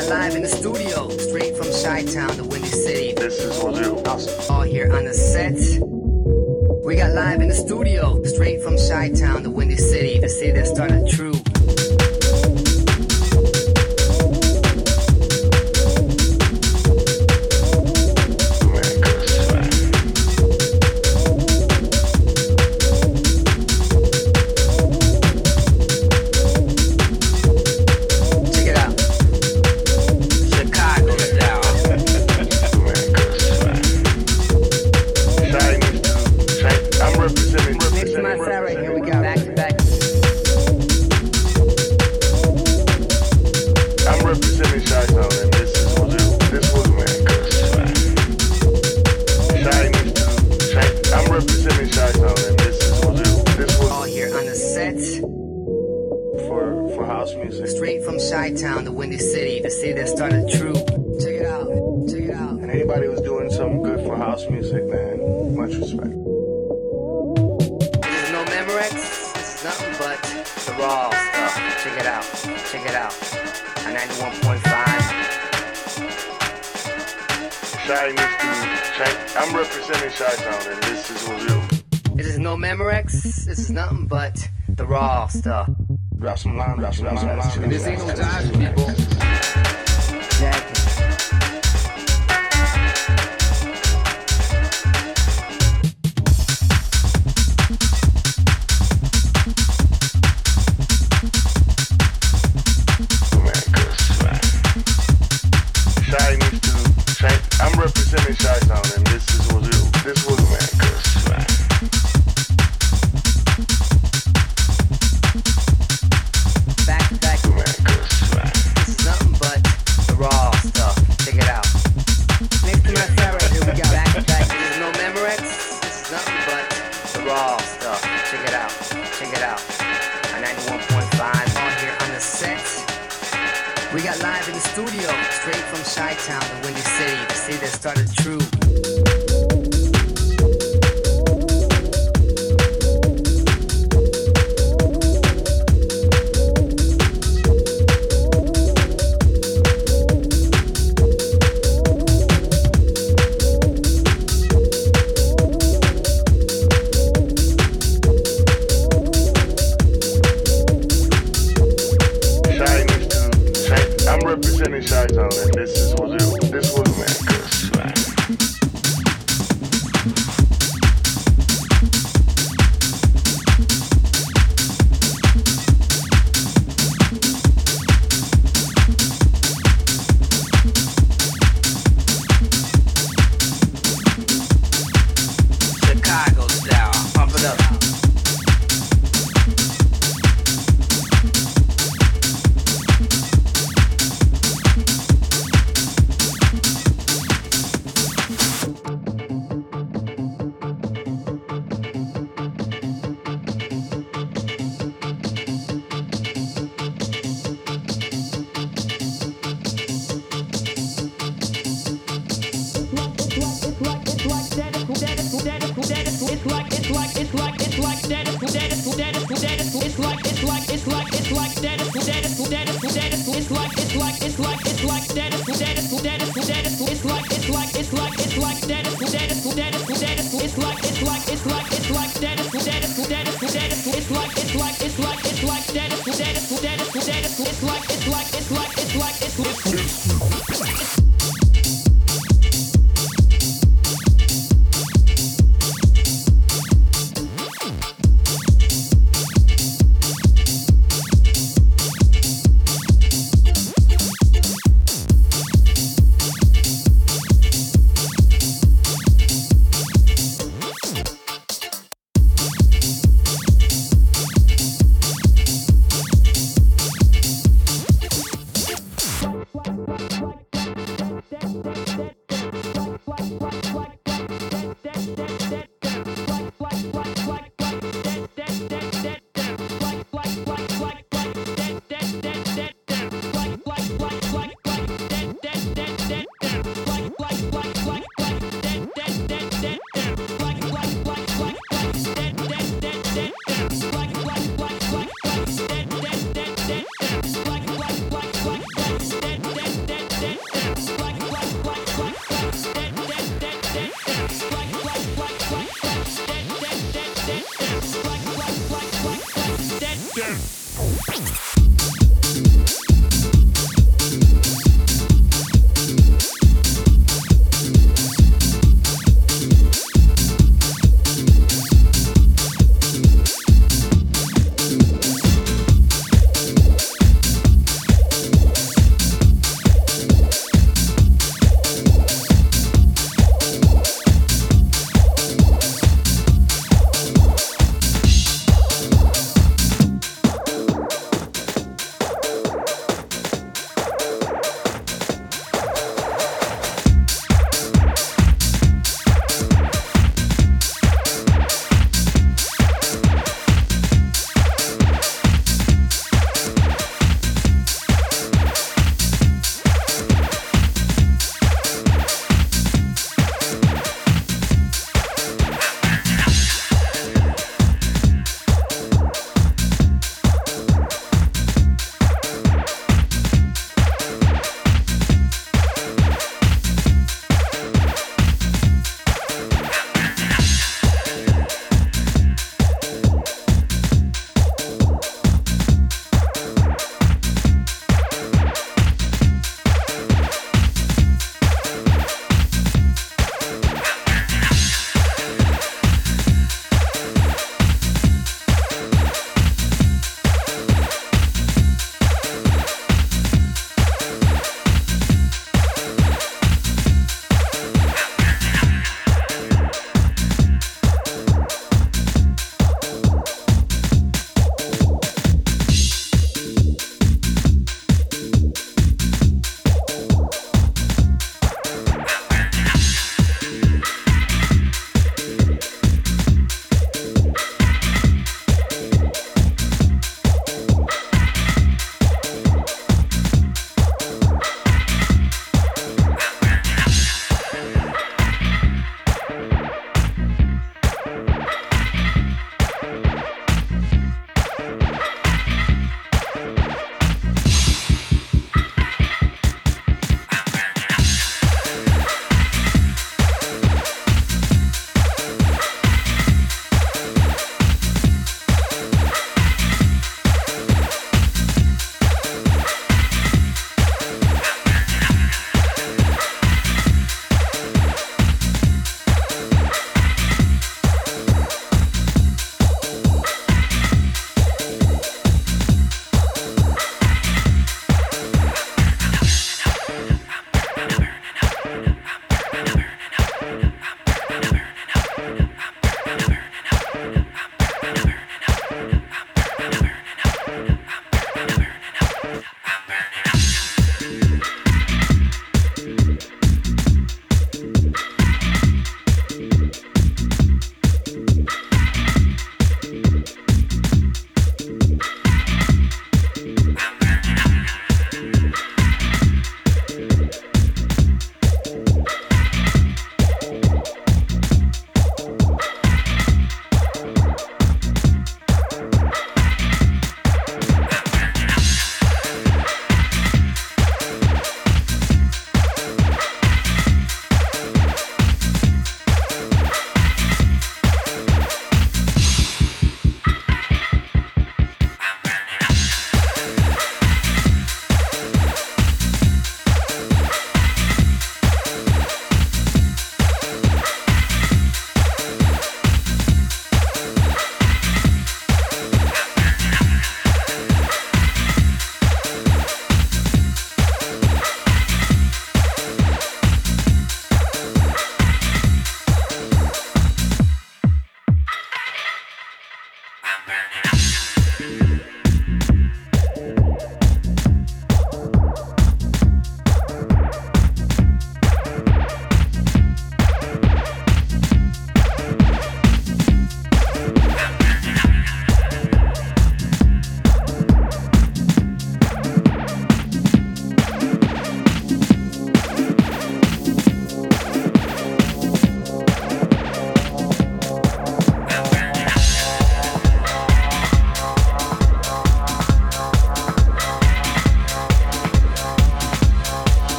got live in the studio, straight from Chi Town to Windy City. This is Wazoo. All here on the set. We got live in the studio, straight from Chi Town to Windy City, the city that started true. Lambda, Lambda, raw stuff. Check it out. Check it out. On 91.5 on here on the set. We got live in the studio, straight from Chi Town, the Windy City, the city that started true.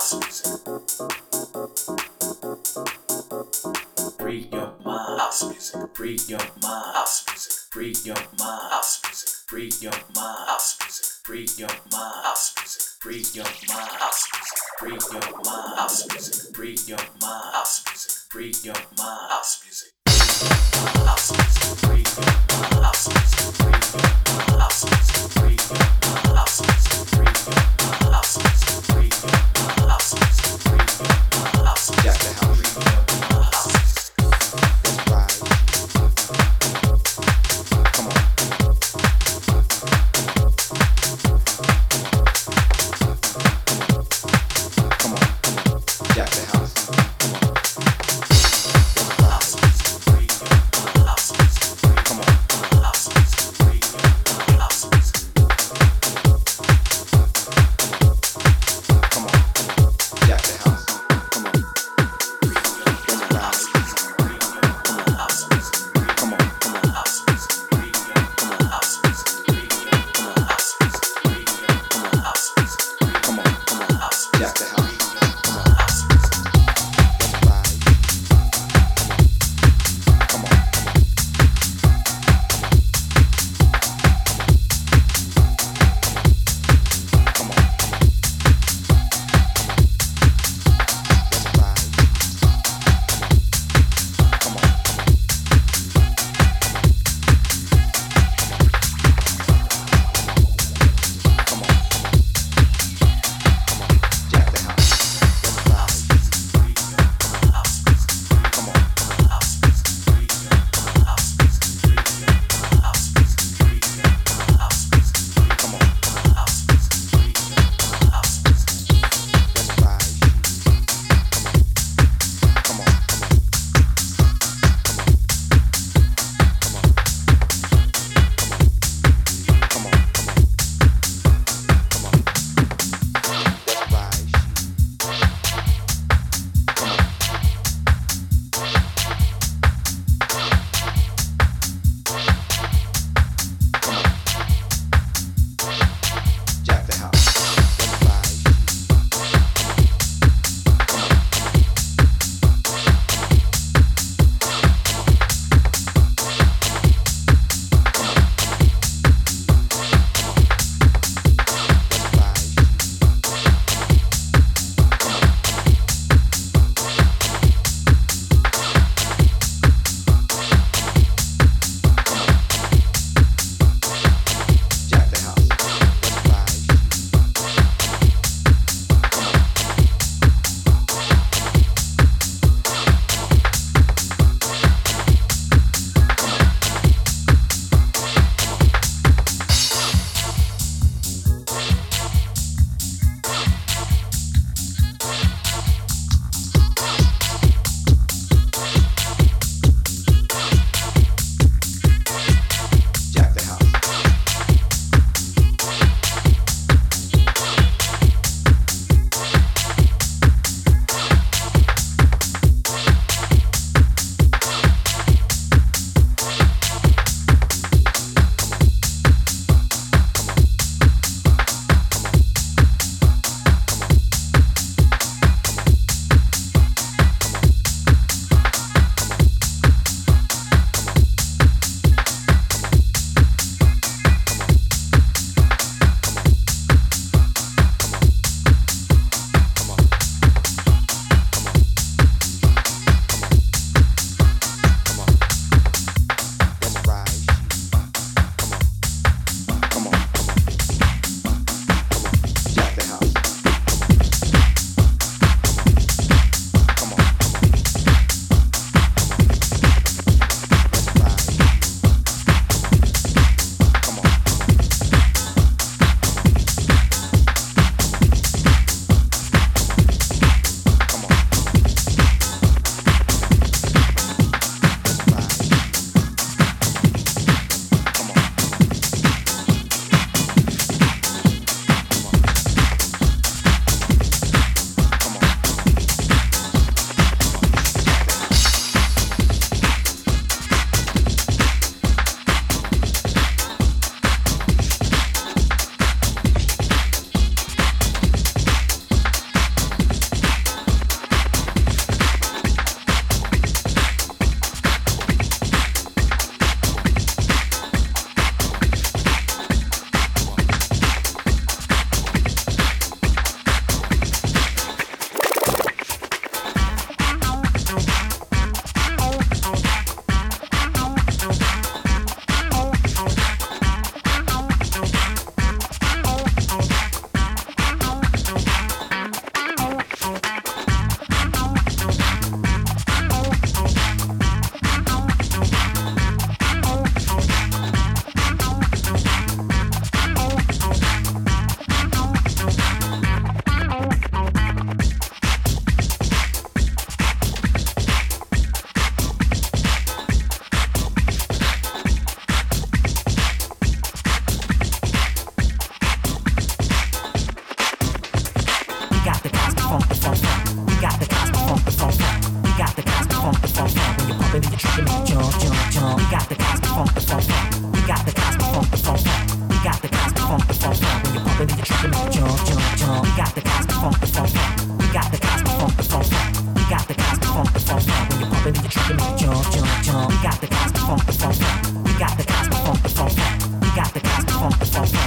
house music. Free your mind, house music. Free your mind. funk, the funk, funk. We got the cosmic funk. We got the cosmic funk.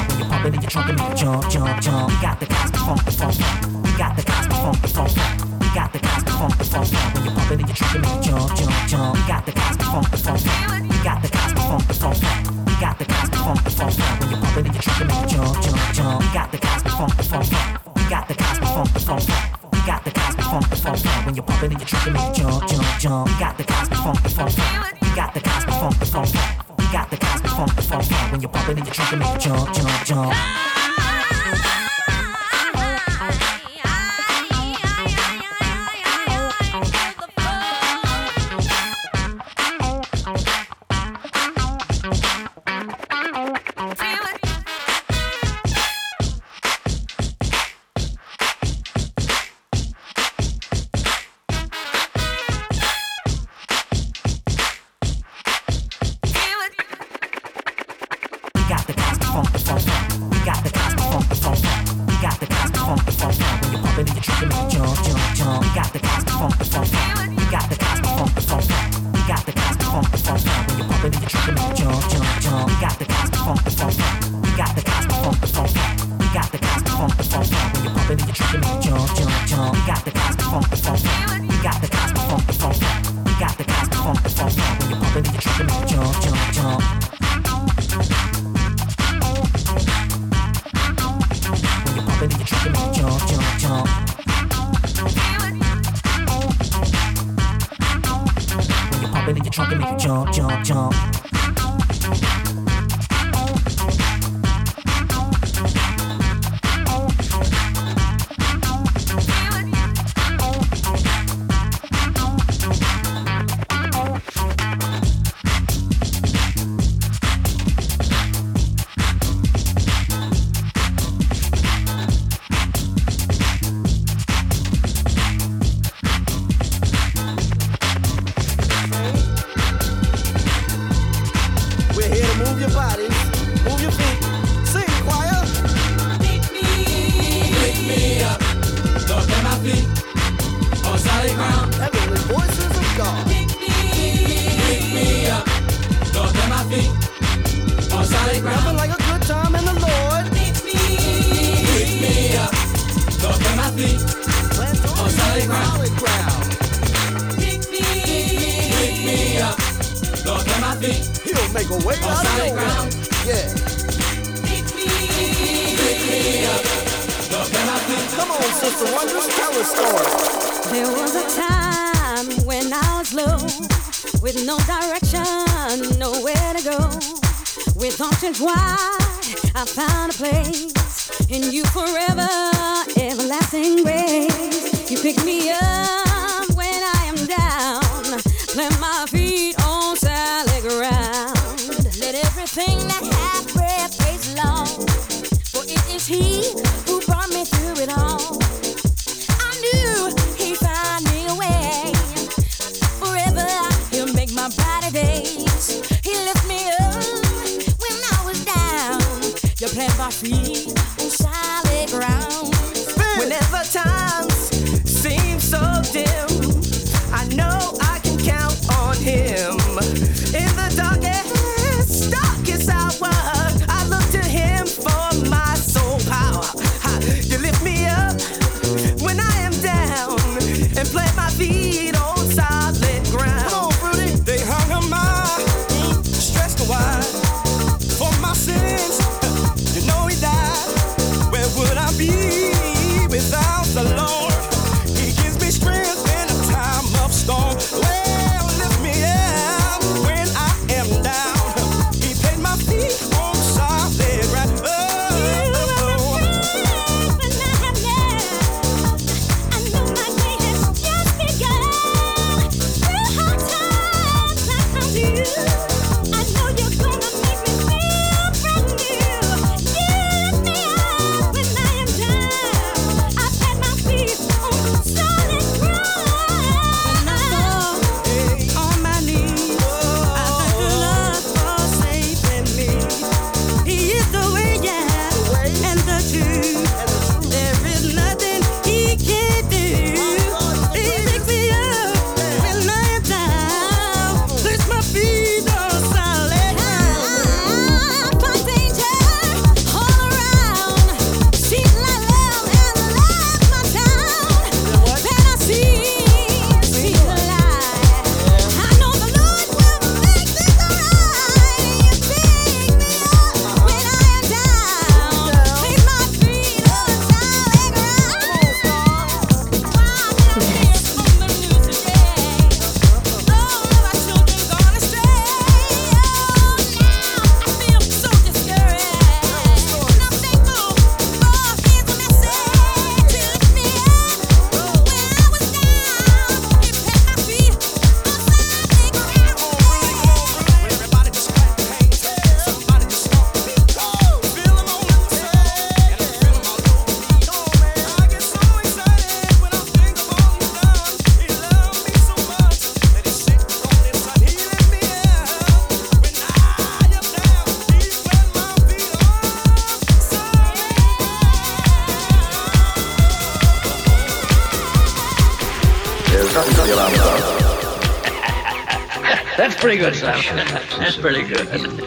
When you're pumping and you're trumping you jump, jump, jump. We got the cosmic funk. We got the cosmic funk. We got the cosmic funk. When you're pumping and you're trumping you jump, jump, jump. We got the cosmic funk. We got the cosmic funk, the got the cosmic funk. When you're pumping and you're tripping, you jump, jump, jump. We got the cosmic funk. We got the cosmic funk. We got the cosmic funk. When you're pumping and you're tripping, you jump, jump, jump. We got the cosmic funk. We got the cosmic funk, the funk, funk. Got the to funk, the funk, funk. When you pump it in your trunk and make you jump, jump, jump. That's pretty good.